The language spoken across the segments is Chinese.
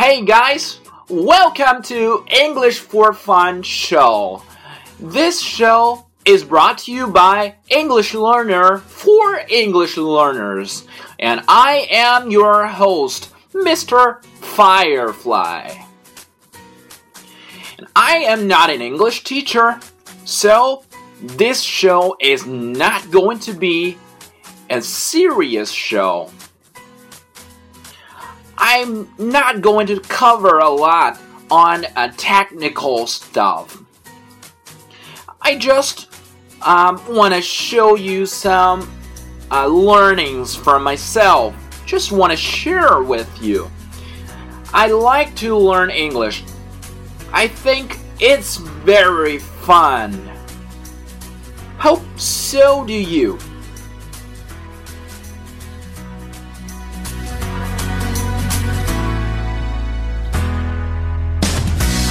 Hey guys, welcome to English for Fun show. This show is brought to you by English Learner for English learners, and I am your host, Mr. Firefly. And I am not an English teacher, so this show is not going to be a serious show. I'm not going to cover a lot on uh, technical stuff. I just um, want to show you some uh, learnings for myself. Just want to share with you. I like to learn English. I think it's very fun. Hope so do you.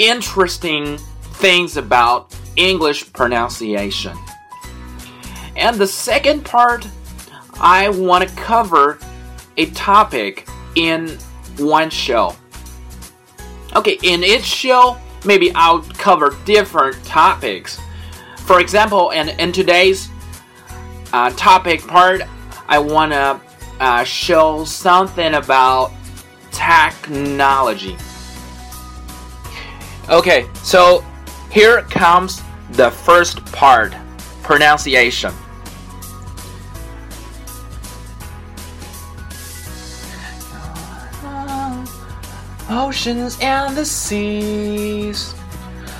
interesting things about English pronunciation. And the second part, I want to cover a topic in one show. Okay, in each show, maybe I'll cover different topics. For example, in, in today's uh, topic part, I want to uh, show something about technology. Okay, so here comes the first part pronunciation. Oceans and the seas.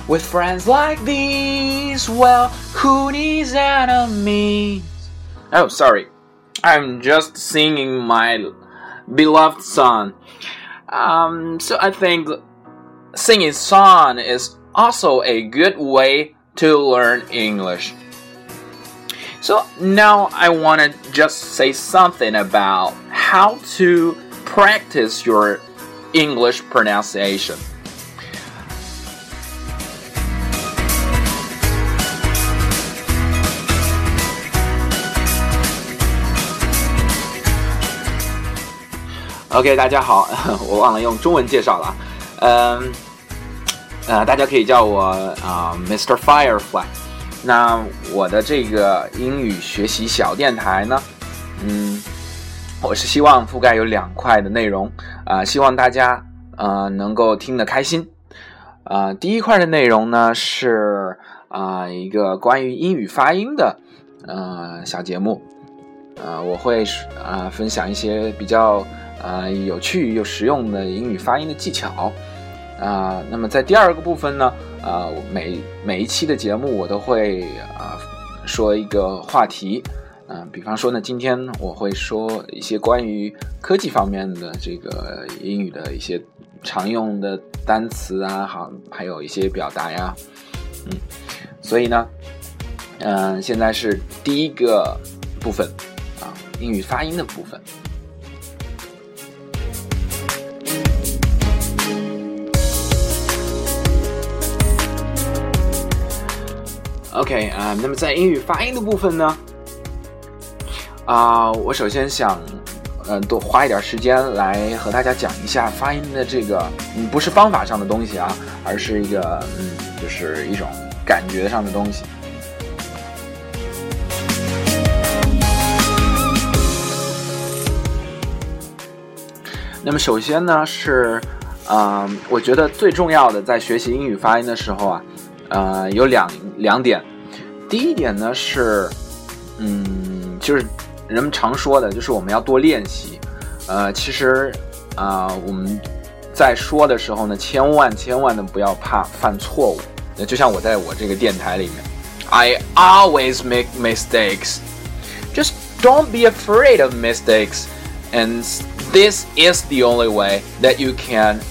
With friends like these, well, who needs enemies? Oh, sorry. I'm just singing my beloved song. Um, so I think singing song is also a good way to learn English. So now I want to just say something about how to practice your English pronunciation. OK，大家好，我忘了用中文介绍了， 嗯，呃，大家可以叫我啊、呃、Mr. Firefly。那我的这个英语学习小电台呢，嗯，我是希望覆盖有两块的内容啊、希望大家呃能够听得开心。呃，第一块的内容呢是啊、一个关于英语发音的呃小节目，呃，我会啊、呃、分享一些比较呃有趣又实用的英语发音的技巧。啊、那么在第二个部分呢，呃，每每一期的节目我都会啊、说一个话题，嗯、比方说呢，今天我会说一些关于科技方面的这个英语的一些常用的单词啊，好，还有一些表达呀，嗯，所以呢，嗯、现在是第一个部分啊，英语发音的部分。OK 啊、那么在英语发音的部分呢，啊、我首先想，呃，多花一点时间来和大家讲一下发音的这个，嗯，不是方法上的东西啊，而是一个，嗯，就是一种感觉上的东西。那么首先呢是，啊、呃，我觉得最重要的在学习英语发音的时候啊。呃，有两两点，第一点呢是，嗯，就是人们常说的，就是我们要多练习。呃，其实啊、呃，我们在说的时候呢，千万千万的不要怕犯错误。就像我在我这个电台里面，I always make mistakes. Just don't be afraid of mistakes, and this is the only way that you can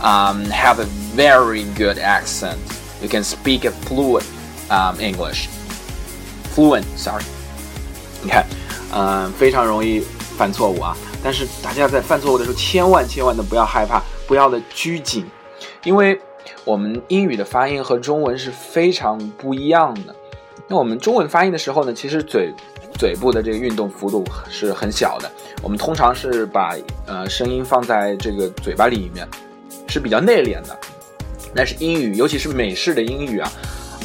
um, have a very good accent. You can speak a fluent Um, English. Fluent, sorry. 你看，嗯、非常容易犯错误啊。但是大家在犯错误的时候，千万千万的不要害怕，不要的拘谨，因为我们英语的发音和中文是非常不一样的。那我们中文发音的时候呢，其实嘴嘴部的这个运动幅度是很小的。我们通常是把呃声音放在这个嘴巴里面，是比较内敛的。但是英语，尤其是美式的英语啊，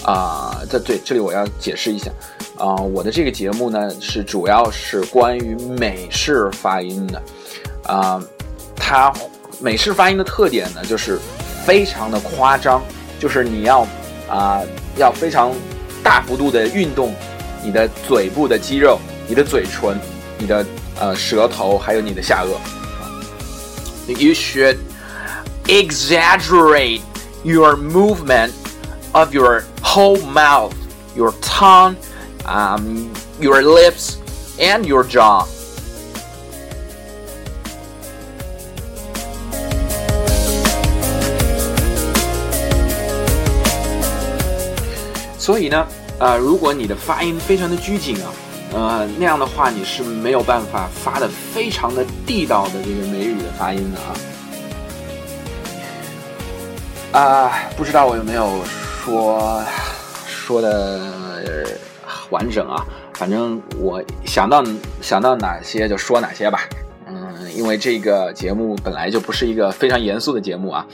啊，在对这里我要解释一下啊，我的这个节目呢是主要是关于美式发音的啊，它美式发音的特点呢就是非常的夸张，就是你要啊要非常大幅度的运动你的嘴部的肌肉、你的嘴唇、你的呃舌头，还有你的下颚。You should exaggerate your movement of your whole mouth, your tongue, um, your lips, and your jaw. 所以呢，呃，如果你的发音非常的拘谨啊，呃，那样的话你是没有办法发的非常的地道的这个美语的发音的啊。啊，不知道我有没有说说的完整啊？反正我想到想到哪些就说哪些吧。嗯，因为这个节目本来就不是一个非常严肃的节目啊。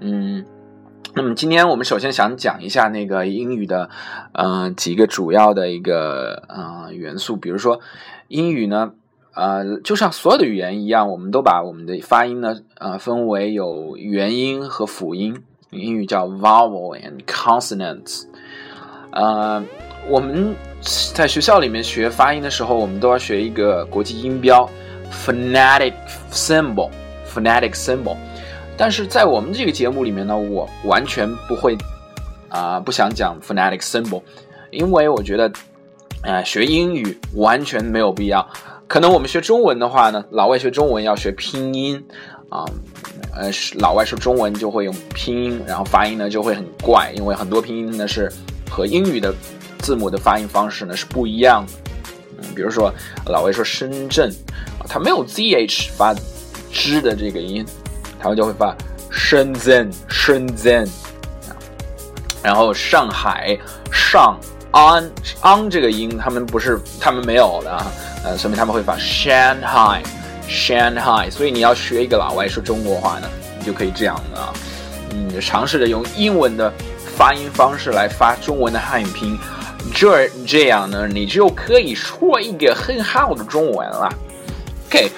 嗯，那么今天我们首先想讲一下那个英语的呃几个主要的一个呃元素，比如说英语呢，呃，就像所有的语言一样，我们都把我们的发音呢呃分为有元音和辅音。英语叫 vowel and consonants。呃，我们在学校里面学发音的时候，我们都要学一个国际音标 phonetic symbol phonetic symbol。但是在我们这个节目里面呢，我完全不会啊、不想讲 phonetic symbol，因为我觉得，呃，学英语完全没有必要。可能我们学中文的话呢，老外学中文要学拼音啊，呃老外说中文就会用拼音，然后发音呢就会很怪，因为很多拼音呢是和英语的字母的发音方式呢是不一样的。嗯，比如说老外说深圳，啊，他没有 zh 发 z 的这个音，他们就会发深圳深圳啊。然后上海上 on on 这个音，他们不是他们没有的啊，呃，说明他们会发 Shanghai Shanghai。所以你要学一个老外说中国话呢，你就可以这样啊，嗯，尝试着用英文的发音方式来发中文的汉语拼音，这这样呢，你就可以说一个很好的中文了。OK，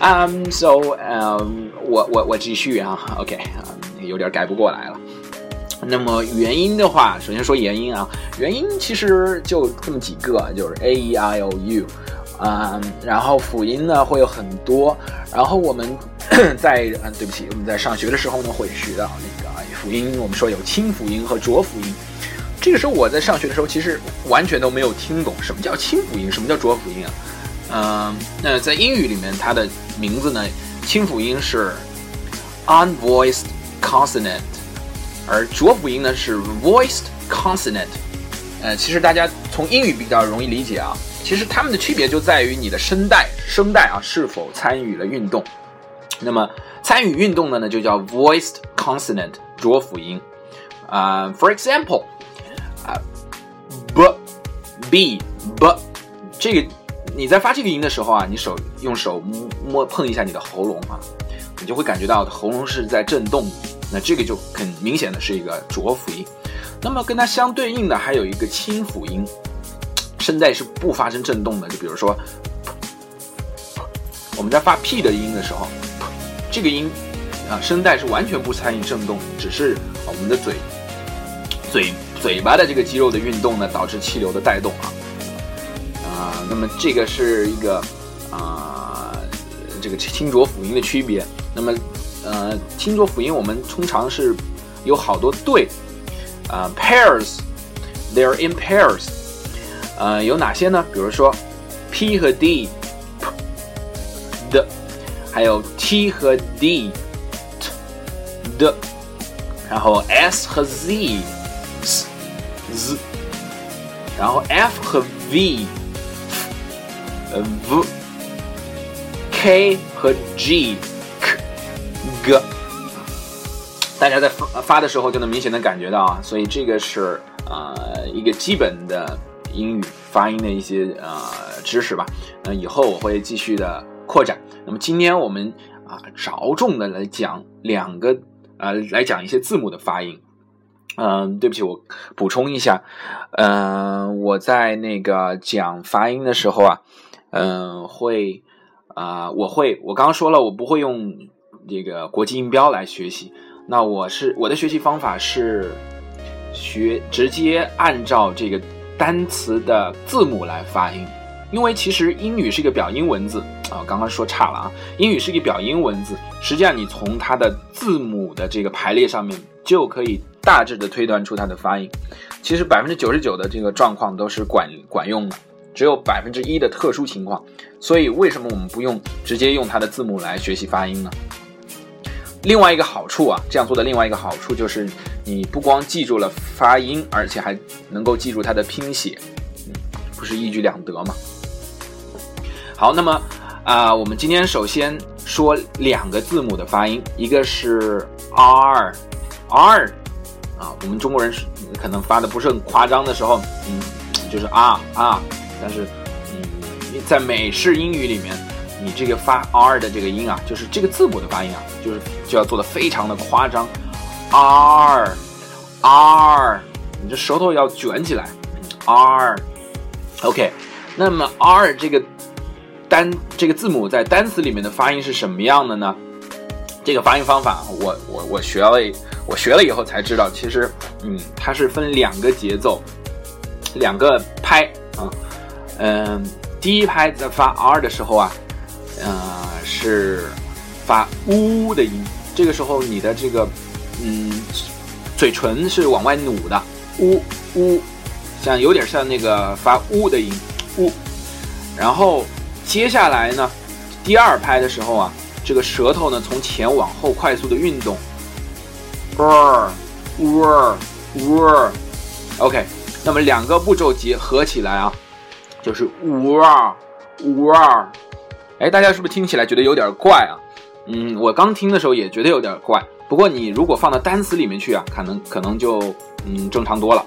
嗯、um,，so 嗯、我我我继续啊，OK，、um, 有点改不过来了。那么元音的话，首先说元音啊，元音其实就这么几个，就是 a e i o u，嗯，然后辅音呢会有很多，然后我们 在嗯，对不起，我们在上学的时候呢会学到那个辅音，我们说有清辅音和浊辅音。这个时候我在上学的时候，其实完全都没有听懂什么叫清辅音，什么叫浊辅音啊。嗯，那在英语里面，它的名字呢，清辅音是 unvoiced consonant。而浊辅音呢是 voiced consonant，呃，其实大家从英语比较容易理解啊。其实它们的区别就在于你的声带，声带啊是否参与了运动。那么参与运动的呢，就叫 voiced consonant，浊辅音。啊、for example，啊、uh,，b b b，这个你在发这个音的时候啊，你手用手摸碰一下你的喉咙啊，你就会感觉到喉咙是在震动。那这个就很明显的是一个浊辅音，那么跟它相对应的还有一个清辅音，声带是不发生震动的。就比如说，我们在发 p 的音的时候，这个音啊，声带是完全不参与震动，只是我们的嘴嘴嘴巴的这个肌肉的运动呢，导致气流的带动啊啊。那么这个是一个啊这个清浊辅音的区别。那么呃，清浊辅音我们通常是有好多对，啊、呃、pairs，they're in pairs，呃，有哪些呢？比如说 p 和 d，p 的，还有 t 和 d，t，的，然后 s 和 z z z，然后 f 和 v 呃 v k 和 g k g，大家在发发的时候就能明显的感觉到啊，所以这个是啊、呃一个基本的英语发音的一些呃知识吧。那以后我会继续的扩展。那么今天我们啊着重的来讲两个呃来讲一些字母的发音。嗯，对不起，我补充一下，嗯、我在那个讲发音的时候啊，嗯、会啊、我会，我刚刚说了，我不会用这个国际音标来学习。那我是我的学习方法是学直接按照这个单词的字母来发音，因为其实英语是一个表音文字啊，刚刚说差了啊，英语是一个表音文字，实际上你从它的字母的这个排列上面就可以大致的推断出它的发音。其实百分之九十九的这个状况都是管管用的，只有百分之一的特殊情况。所以为什么我们不用直接用它的字母来学习发音呢？另外一个好处啊，这样做的另外一个好处就是，你不光记住了发音，而且还能够记住它的拼写，嗯，不是一举两得吗？好，那么啊、我们今天首先说两个字母的发音，一个是 r，r 啊，我们中国人可能发的不是很夸张的时候，嗯，就是啊啊，但是嗯，在美式英语里面，你这个发 r 的这个音啊，就是这个字母的发音啊，就是就要做的非常的夸张，r r，你这舌头要卷起来，r。OK，那么 r 这个单这个字母在单词里面的发音是什么样的呢？这个发音方法，我我我学了，我学了以后才知道，其实嗯，它是分两个节奏，两个拍啊，嗯，第一拍在发 r 的时候啊，呃，是发呜的音，这个时候你的这个嗯嘴唇是往外努的，呜呜，像有点像那个发呜的音，呜。然后接下来呢，第二拍的时候啊，这个舌头呢从前往后快速的运动，r r r OK，那么两个步骤结合起来啊，就是 r r。哎，大家是不是听起来觉得有点怪啊？嗯，我刚听的时候也觉得有点怪。不过你如果放到单词里面去啊，可能可能就嗯正常多了。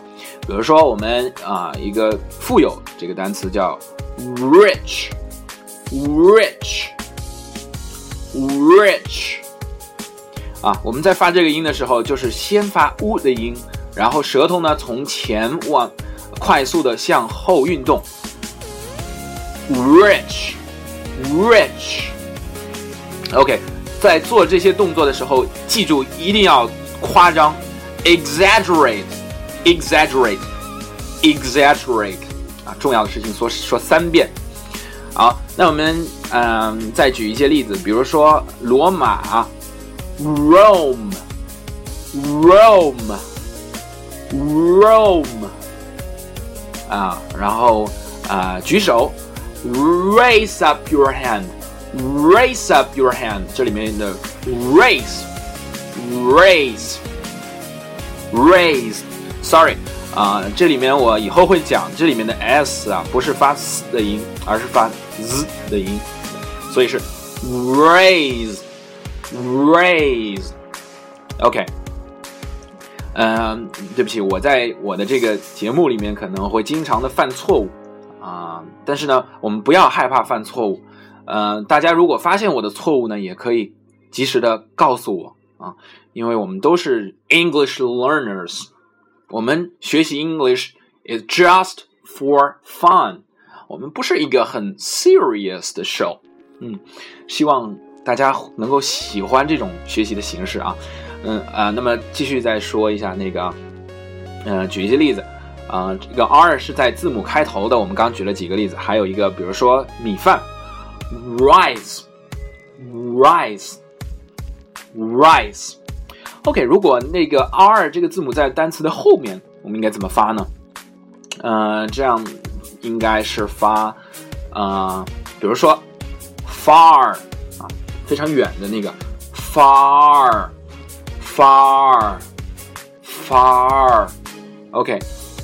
比如说我们啊、一个富有这个单词叫 rich，rich，rich 啊，我们在发这个音的时候，就是先发 u 的音，然后舌头呢从前往快速的向后运动，rich ，rich，rich。OK，在做这些动作的时候，记住一定要夸张，exaggerate，exaggerate，exaggerate 啊，重要的事情说说三遍。好，那我们嗯再举一些例子，比如说罗马，Rome，Rome，Rome 啊，然后啊举手 ，raise up your hand。Raise up your hand，这里面的 raise，raise，raise，sorry 啊、这里面我以后会讲，这里面的 s 啊不是发 s 的音，而是发 z 的音，所以是 raise，raise，OK，嗯、对不起，我在我的这个节目里面可能会经常的犯错误 啊、但是呢，我们不要害怕犯错误。呃，大家如果发现我的错误呢，也可以及时的告诉我啊，因为我们都是 English learners，我们学习 English is just for fun，我们不是一个很 serious 的 show，嗯，希望大家能够喜欢这种学习的形式啊，嗯啊、那么继续再说一下那个，呃，举一些例子。啊、这个 R 是在字母开头的，我们刚举了几个例子，还有一个，比如说米饭，rice, rice, rice。OK，如果那个 R 这个字母在单词的后面，我们应该怎么发呢？呃，这样应该是发，呃，比如说 far 啊，非常远的那个 far, far, far，OK，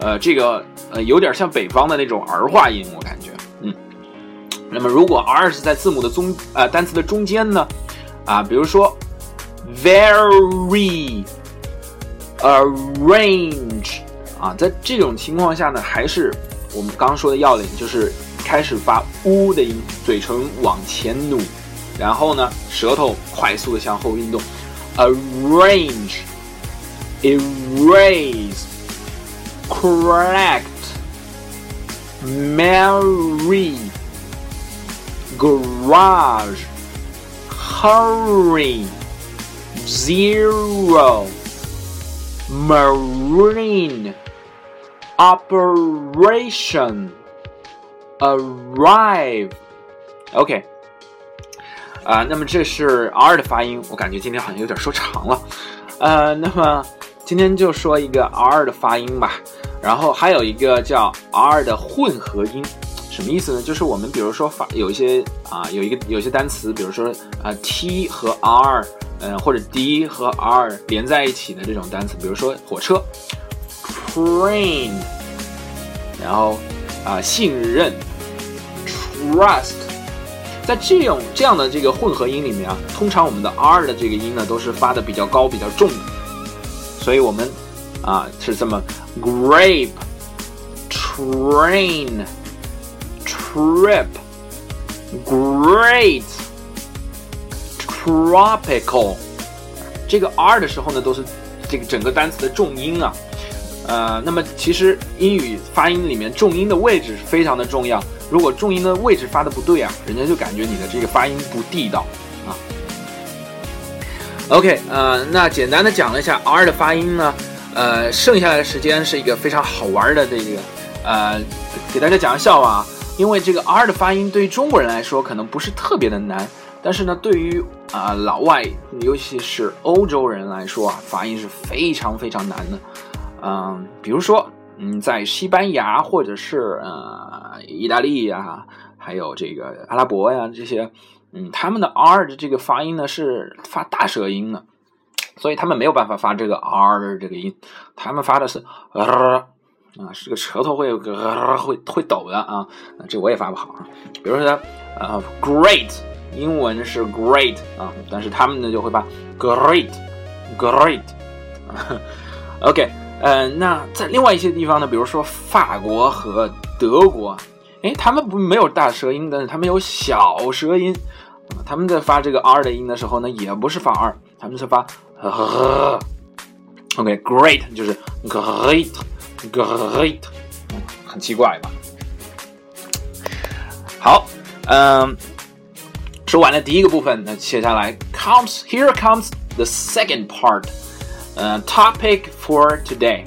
呃，这个呃有点像北方的那种儿化音，我感觉。嗯那么，如果 R 是在字母的中呃单词的中间呢？啊，比如说 very arrange 啊，在这种情况下呢，还是我们刚说的要领，就是开始发 u 的音，嘴唇往前努，然后呢，舌头快速的向后运动，arrange erase correct marry garage, hurry, zero, marine, operation, arrive. OK，啊，那么这是 R 的发音，我感觉今天好像有点说长了，呃，那么今天就说一个 R 的发音吧， 然后还有一个叫 R 的混合音。什么意思呢？就是我们比如说发有一些啊，有一个有些单词，比如说啊 t 和 r，嗯，或者 d 和 r 连在一起的这种单词，比如说火车，train，然后啊信任，trust，在这种这样的这个混合音里面啊，通常我们的 r 的这个音呢都是发的比较高、比较重的，所以我们啊是这么 grape，train。trip, great, tropical，这个 r 的时候呢，都是这个整个单词的重音啊。呃，那么其实英语发音里面重音的位置是非常的重要。如果重音的位置发的不对啊，人家就感觉你的这个发音不地道啊。OK，呃，那简单的讲了一下 r 的发音呢，呃，剩下来的时间是一个非常好玩的这个，呃，给大家讲个笑话啊。因为这个 R 的发音对于中国人来说可能不是特别的难，但是呢，对于啊老外，尤其是欧洲人来说啊，发音是非常非常难的。嗯，比如说，嗯，在西班牙或者是呃意大利呀，还有这个阿拉伯呀这些，嗯，他们的 R 的这个发音呢是发大舌音的，所以他们没有办法发这个 R 这个音，他们发的是。啊，是个舌头会会会抖的啊，这我也发不好啊。比如说，呃，great，英文是 great 啊，但是他们呢就会发 great，great。OK，呃，那在另外一些地方呢，比如说法国和德国，哎，他们不没有大舌音，但是他们有小舌音，他们在发这个 R 的音的时候呢，也不是发 R，他们是发 OK，great 就是 great。Great，很奇怪吧？好，嗯，说完了第一个部分，那接下来 comes here comes the second part，呃，topic for today。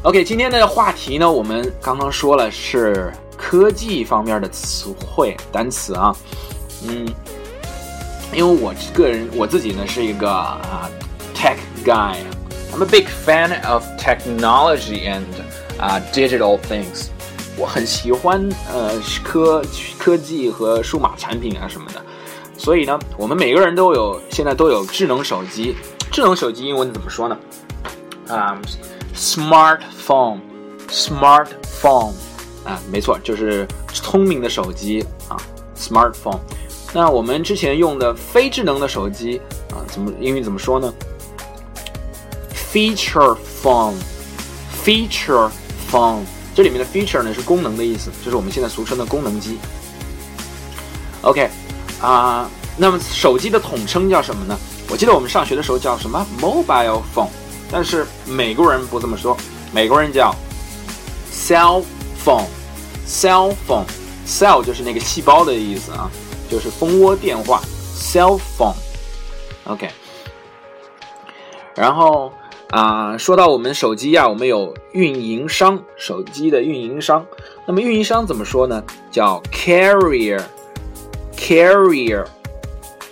OK，今天的话题呢，我们刚刚说了是科技方面的词汇单词啊，嗯，因为我个人我自己呢是一个啊 tech guy。I'm a big fan of technology and uh, digital things. 我很喜欢呃科科技和数码产品啊什么的，所以呢，我们每个人都有现在都有智能手机。智能手机英文怎么说呢？啊、，smartphone，smartphone 啊，没错，就是聪明的手机啊，smartphone。那我们之前用的非智能的手机啊，怎么英语怎么说呢？Feature phone，feature phone，这里面的 feature 呢是功能的意思，就是我们现在俗称的功能机。OK，啊，那么手机的统称叫什么呢？我记得我们上学的时候叫什么？Mobile phone，但是美国人不这么说，美国人叫 cell phone，cell phone，cell 就是那个细胞的意思啊，就是蜂窝电话，cell phone。OK，然后。啊，说到我们手机呀，我们有运营商，手机的运营商。那么运营商怎么说呢？叫 carrier，carrier。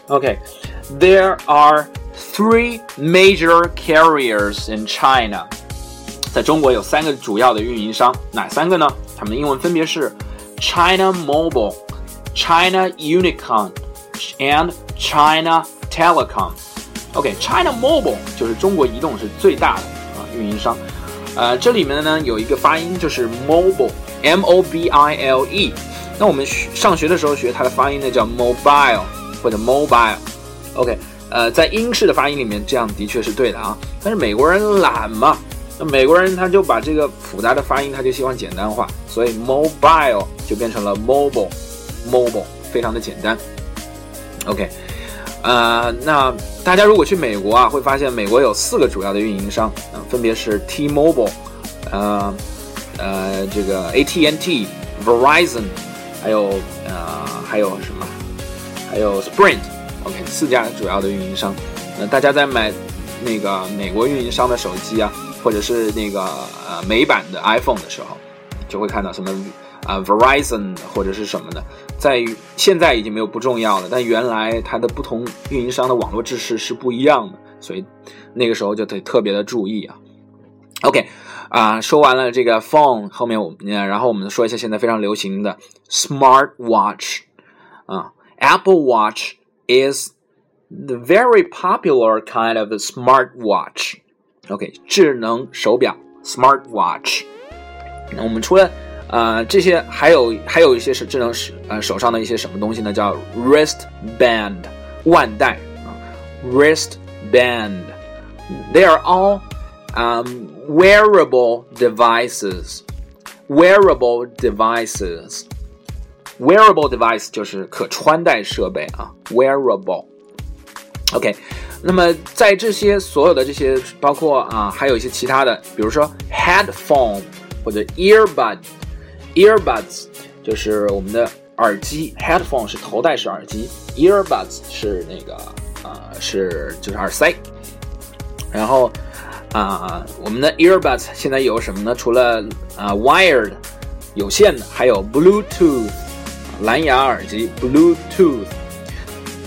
OK，there are three major carriers in China。在中国有三个主要的运营商，哪三个呢？它们的英文分别是 China Mobile、China Unicom and China Telecom。OK，China Mobile 就是中国移动是最大的啊运营商。呃，这里面呢有一个发音就是 mobile，M O B I L E。那我们上学的时候学它的发音呢叫 mobile 或者 mobile。OK，呃，在英式的发音里面这样的确是对的啊。但是美国人懒嘛。那美国人他就把这个复杂的发音，他就希望简单化，所以 mobile 就变成了 Mobile Mobile 非常的简单。OK，呃，那大家如果去美国啊，会发现美国有四个主要的运营商，啊，分别是 T-Mobile，呃，呃，这个 AT&T，Verizon，还有呃，还有什么？还有 Sprint，OK，四家主要的运营商。那大家在买那个美国运营商的手机啊。或者是那个呃美版的 iPhone 的时候，就会看到什么啊 Verizon 或者是什么的，在于现在已经没有不重要了，但原来它的不同运营商的网络制式是不一样的，所以那个时候就得特别的注意啊。OK，啊说完了这个 phone 后面我们然后我们说一下现在非常流行的 Smart Watch 啊 Apple Watch is the very popular kind of smart watch。OK，智能手表 （smart watch）。那我们除了呃这些，还有还有一些是智能手呃手上的一些什么东西呢？叫 wristband，腕带啊，wristband。They are all um wearable devices. Wearable devices. Wearable device 就是可穿戴设备啊，wearable。OK。那么在这些所有的这些，包括啊，还有一些其他的，比如说 headphone 或者 Earbuds 就是我们的耳机，headphone 是头戴式耳机，earbuds 是那个啊是就是耳塞。然后啊，我们的 earbuds 现在有什么呢？除了啊 wired 有线的，还有 Bluetooth 蓝牙耳机，Bluetooth。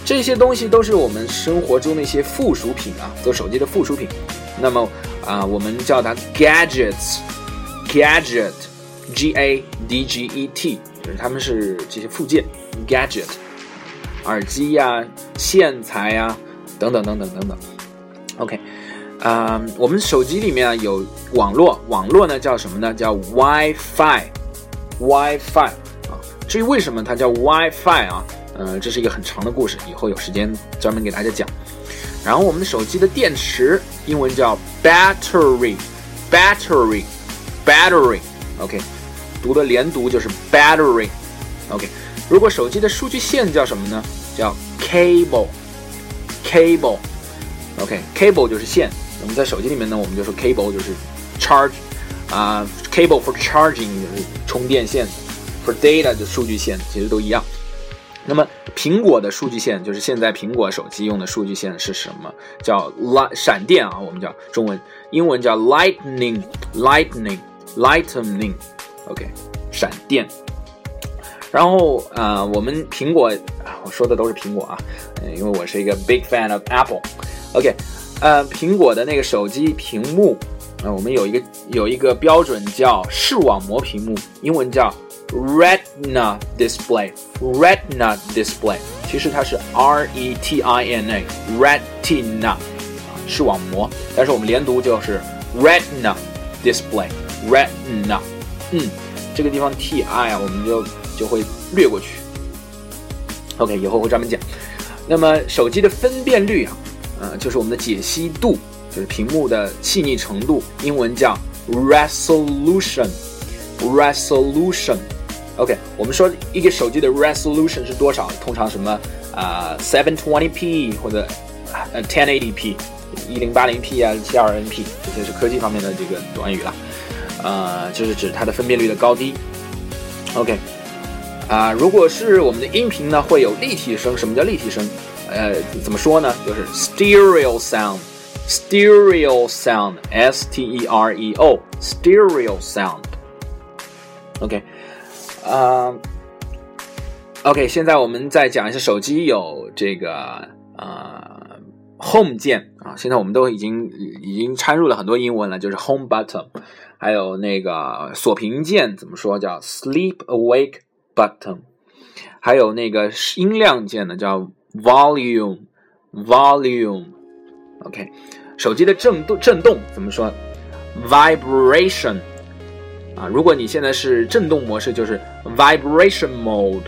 这些东西都是我们生活中的一些附属品啊，做手机的附属品。那么啊，我们叫它 gadgets，gadget G A D G E T，就是它们是这些附件，gadget，耳机呀、线材呀，等等等等等等。OK，啊，我们手机里面啊有网络，网络呢叫什么呢？叫 WiFi，WiFi 啊。至于为什么它叫 WiFi 啊？呃，这是一个很长的故事，以后有时间专门给大家讲。然后我们的手机的电池，英文叫 battery，battery，battery，OK，读的连读就是 battery，OK。如果手机的数据线叫什么呢？叫 cable，cable，OK，cable 就是线。我们在手机里面呢，我们就说 cable 就是 charge，啊，cable for charging 就是充电线，for data 就数据线，其实都一样。那么苹果的数据线就是现在苹果手机用的数据线是什么？叫 light 闪电啊，我们叫中文，英文叫 lightning，lightning，lightning OK，闪电。然后呃，我们苹果啊，我说的都是苹果啊，因为我是一个 big fan of Apple，OK，呃，苹果的那个手机屏幕啊，我们有一个有一个标准叫视网膜屏幕，英文叫。Retina display，Retina display，其实它是 R E T I N A，Retina，视网膜，但是我们连读就是 Retina display，Retina，嗯，这个地方 T I 啊，我们就就会略过去。OK，以后会专门讲。那么手机的分辨率啊，呃，就是我们的解析度，就是屏幕的细腻程度，英文叫 resolution，resolution。OK，我们说一个手机的 resolution 是多少？通常什么啊，720p 或者呃 1080p，一零八零 P 啊，七二 NP，这些是科技方面的这个短语了。呃，就是指它的分辨率的高低。OK，啊，如果是我们的音频呢，会有立体声。什么叫立体声？呃，怎么说呢？就是 stereo sound。stereo sound，s t e r e o，stereo sound。OK，呃，OK，现在我们再讲一下手机有这个呃 home 键啊，现在我们都已经已经掺入了很多英文了，就是 home button，还有那个锁屏键怎么说叫 sleep awake button，还有那个音量键呢叫 volume，volume，OK，手机的震动震动怎么说 vibration。啊，如果你现在是震动模式，就是 vibration mode。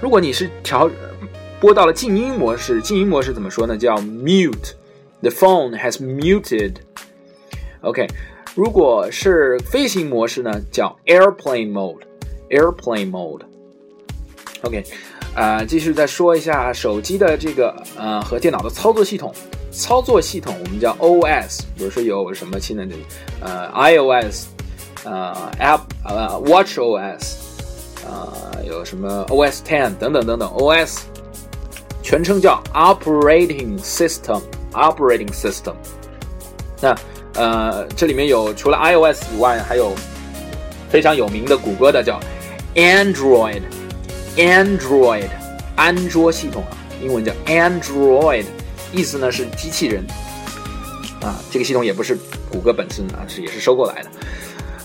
如果你是调播到了静音模式，静音模式怎么说呢？叫 mute。The phone has muted。OK， 如果是飞行模式呢，叫 airplane mode。airplane mode。OK，啊，继续再说一下手机的这个呃和电脑的操作系统。操作系统我们叫 OS，比如说有什么新的呃 iOS。呃，App 呃，Watch OS，呃，有什么 OS Ten 等等等等，OS 全称叫 Operating System，Operating System。那呃，这里面有除了 iOS 以外，还有非常有名的谷歌的叫 Android，Android 安卓系统啊，英文叫 Android，意思呢是机器人啊，这个系统也不是谷歌本身啊，是也是收购来的。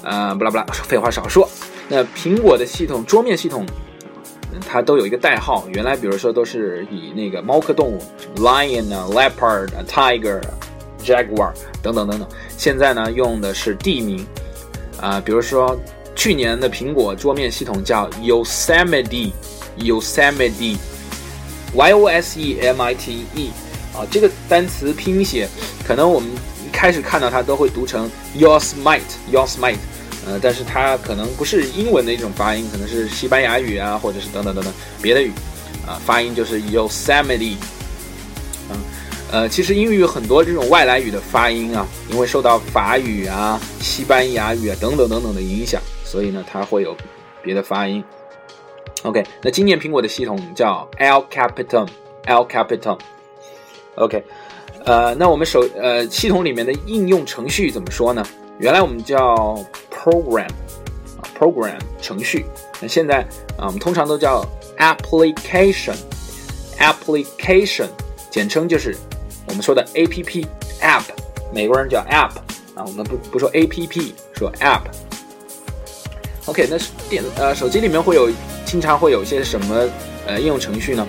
呃，不啦不啦，废话少说。那苹果的系统桌面系统，它都有一个代号。原来比如说都是以那个猫科动物，lion 啊，leopard 啊，tiger，jaguar 等等等等。现在呢用的是地名啊，比如说去年的苹果桌面系统叫 Yosemite，Yosemite，Y O S E M I T E 啊，这个单词拼写可能我们一开始看到它都会读成 Yosemite，Yosemite。呃，但是它可能不是英文的一种发音，可能是西班牙语啊，或者是等等等等别的语，啊，发音就是 Yosemite，呃，其实英语有很多这种外来语的发音啊，因为受到法语啊、西班牙语啊等等等等的影响，所以呢，它会有别的发音。OK，那今年苹果的系统叫 L Capitan，L Capitan。OK，呃，那我们手呃系统里面的应用程序怎么说呢？原来我们叫 program，program 程序。那现在啊，我们通常都叫 application，application 简称就是我们说的 app，app 美国人叫 app 啊，我们不不说 app，说 app。OK，那是电呃手机里面会有经常会有一些什么呃应用程序呢？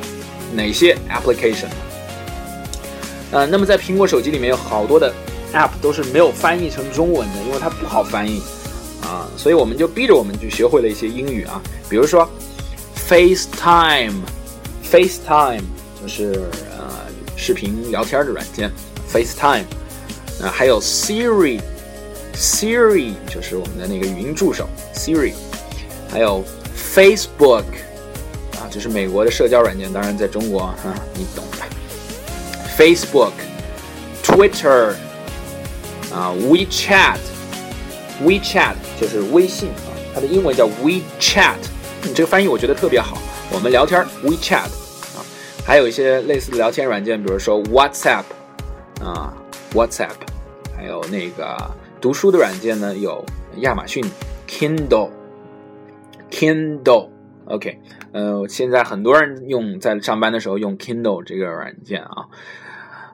哪些 application？呃，那么在苹果手机里面有好多的。App 都是没有翻译成中文的，因为它不好翻译啊，所以我们就逼着我们去学会了一些英语啊，比如说 FaceTime，FaceTime 就是视频聊天的软件，FaceTime，啊还有 Siri，Siri 就是我们的那个语音助手 Siri，还有 Facebook 啊，这是美国的社交软件，当然在中国啊你懂的，Facebook，Twitter。啊，WeChat，WeChat 就是微信啊，它的英文叫 WeChat，你这个翻译我觉得特别好。我们聊天 WeChat，还有一些类似的聊天软件，比如说 WhatsApp 啊，WhatsApp，还有那个读书的软件呢，有亚马逊 Kindle，Kindle，OK，呃，现在很多人用在上班的时候用 Kindle 这个软件啊。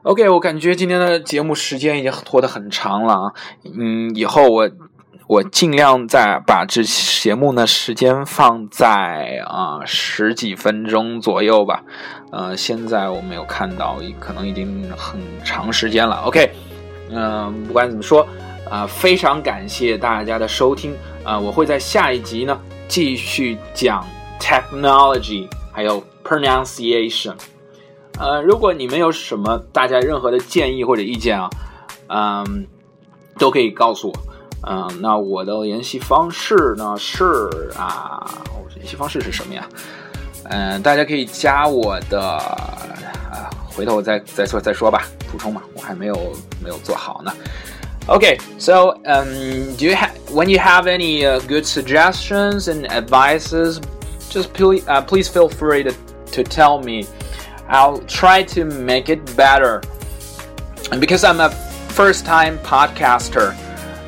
OK，我感觉今天的节目时间已经拖得很长了啊，嗯，以后我我尽量再把这节目呢时间放在啊十几分钟左右吧，呃，现在我没有看到，可能已经很长时间了。OK，嗯，不管怎么说啊，非常感谢大家的收听啊，我会在下一集呢继续讲 technology，还有 pronunciation。呃，如果你们有什么大家任何的建议或者意见啊，嗯，都可以告诉我。嗯，那我的联系方式呢是啊，联系方式是什么呀？嗯，大家可以加我的啊，回头再再说再说吧，补充嘛，我还没有没有做好呢。Okay, so um, do you have when you have any uh, good suggestions and advices, just please uh, please feel free to to tell me. I'll try to make it better. because I'm a first time podcaster.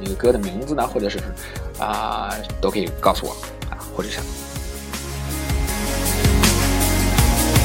那个歌的名字呢，或者是啊，都可以告诉我啊，或者是。